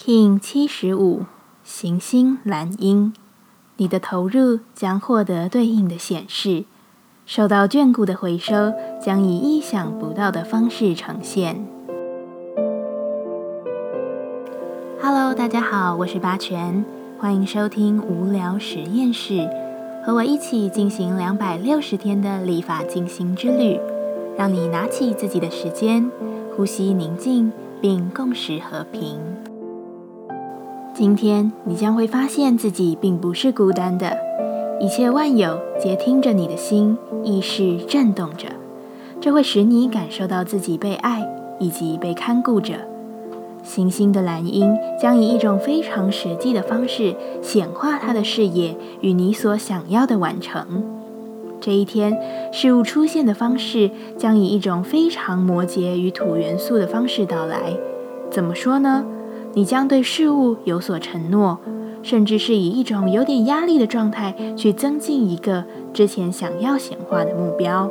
King 七十五，行星蓝鹰，你的投入将获得对应的显示，受到眷顾的回收将以意想不到的方式呈现。Hello，大家好，我是八全，欢迎收听无聊实验室，和我一起进行两百六十天的立法进行之旅，让你拿起自己的时间，呼吸宁静，并共识和平。今天你将会发现自己并不是孤单的，一切万有皆听着你的心意识震动着，这会使你感受到自己被爱以及被看顾着。行星的蓝鹰将以一种非常实际的方式显化它的视野与你所想要的完成。这一天，事物出现的方式将以一种非常摩羯与土元素的方式到来。怎么说呢？你将对事物有所承诺，甚至是以一种有点压力的状态去增进一个之前想要显化的目标。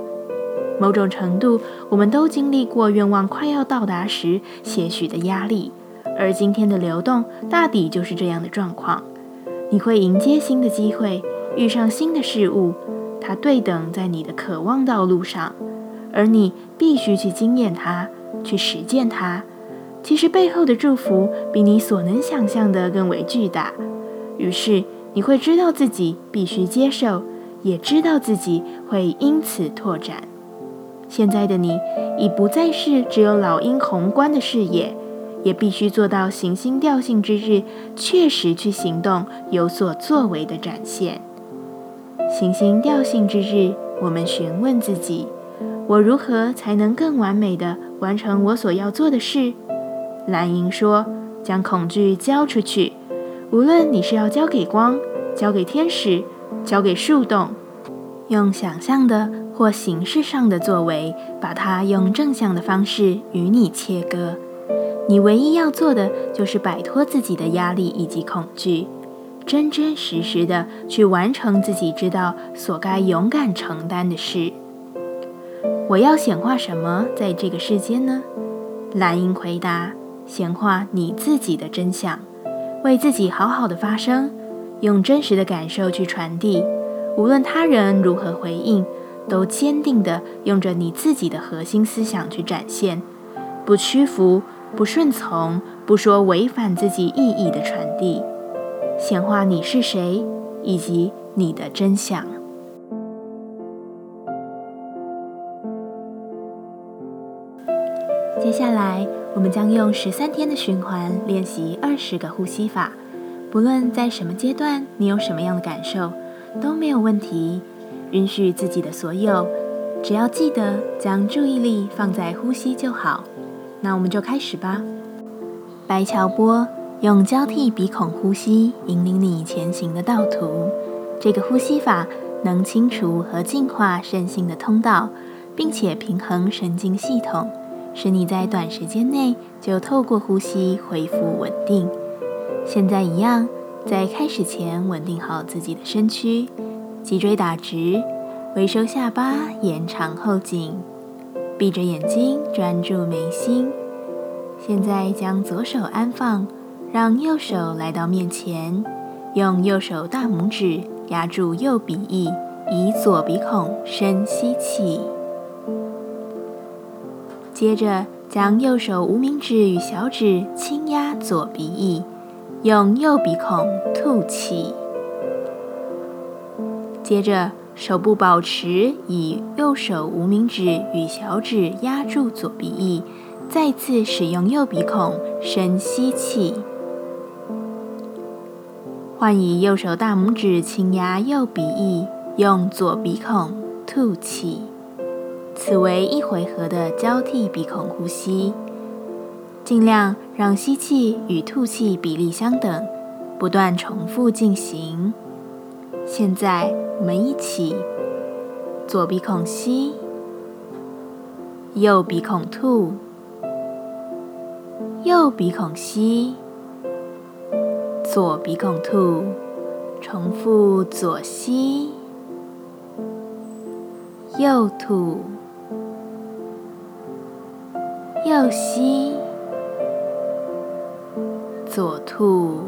某种程度，我们都经历过愿望快要到达时些许的压力，而今天的流动大抵就是这样的状况。你会迎接新的机会，遇上新的事物，它对等在你的渴望道路上，而你必须去经验它，去实践它。其实背后的祝福比你所能想象的更为巨大，于是你会知道自己必须接受，也知道自己会因此拓展。现在的你已不再是只有老鹰宏观的视野，也必须做到行星调性之日，确实去行动、有所作为的展现。行星调性之日，我们询问自己：我如何才能更完美的完成我所要做的事？蓝银说：“将恐惧交出去，无论你是要交给光、交给天使、交给树洞，用想象的或形式上的作为，把它用正向的方式与你切割。你唯一要做的就是摆脱自己的压力以及恐惧，真真实实的去完成自己知道所该勇敢承担的事。我要显化什么在这个世间呢？”蓝鹰回答。显化你自己的真相，为自己好好的发声，用真实的感受去传递。无论他人如何回应，都坚定的用着你自己的核心思想去展现，不屈服，不顺从，不说违反自己意义的传递。显化你是谁，以及你的真相。接下来。我们将用十三天的循环练习二十个呼吸法，不论在什么阶段，你有什么样的感受都没有问题。允许自己的所有，只要记得将注意力放在呼吸就好。那我们就开始吧。白桥波用交替鼻孔呼吸引领你前行的道途。这个呼吸法能清除和净化身心的通道，并且平衡神经系统。使你在短时间内就透过呼吸恢复稳定。现在一样，在开始前稳定好自己的身躯，脊椎打直，微收下巴，延长后颈，闭着眼睛专注眉心。现在将左手安放，让右手来到面前，用右手大拇指压住右鼻翼，以左鼻孔深吸气。接着，将右手无名指与小指轻压左鼻翼，用右鼻孔吐气。接着，手部保持以右手无名指与小指压住左鼻翼，再次使用右鼻孔深吸气。换以右手大拇指轻压右鼻翼，用左鼻孔吐气。此为一回合的交替鼻孔呼吸，尽量让吸气与吐气比例相等，不断重复进行。现在我们一起，左鼻孔吸，右鼻孔吐，右鼻孔吸，左鼻孔吐，重复左吸，右吐。右吸，左吐。